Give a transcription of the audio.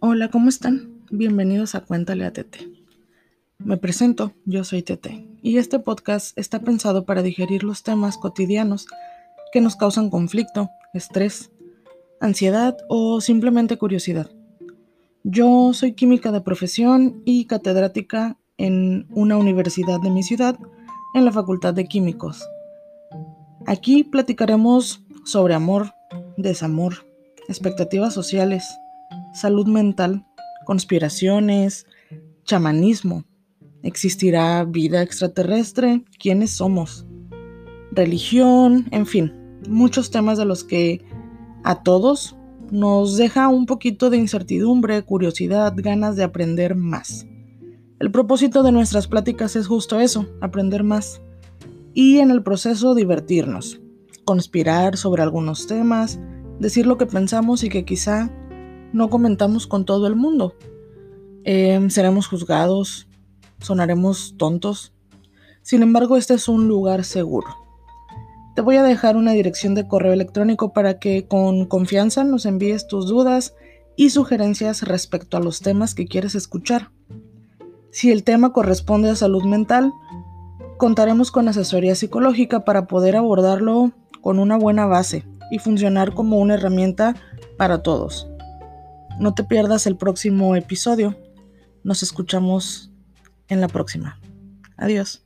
Hola, ¿cómo están? Bienvenidos a Cuéntale a Tete. Me presento, yo soy Tete, y este podcast está pensado para digerir los temas cotidianos que nos causan conflicto, estrés, ansiedad o simplemente curiosidad. Yo soy química de profesión y catedrática en una universidad de mi ciudad, en la Facultad de Químicos. Aquí platicaremos sobre amor, desamor, expectativas sociales, salud mental, conspiraciones, chamanismo. ¿Existirá vida extraterrestre? ¿Quiénes somos? Religión, en fin, muchos temas de los que a todos nos deja un poquito de incertidumbre, curiosidad, ganas de aprender más. El propósito de nuestras pláticas es justo eso, aprender más. Y en el proceso divertirnos, conspirar sobre algunos temas, decir lo que pensamos y que quizá no comentamos con todo el mundo. Em, seremos juzgados, sonaremos tontos. Sin embargo, este es un lugar seguro. Te voy a dejar una dirección de correo electrónico para que con confianza nos envíes tus dudas y sugerencias respecto a los temas que quieres escuchar. Si el tema corresponde a salud mental, contaremos con asesoría psicológica para poder abordarlo con una buena base y funcionar como una herramienta para todos. No te pierdas el próximo episodio. Nos escuchamos en la próxima. Adiós.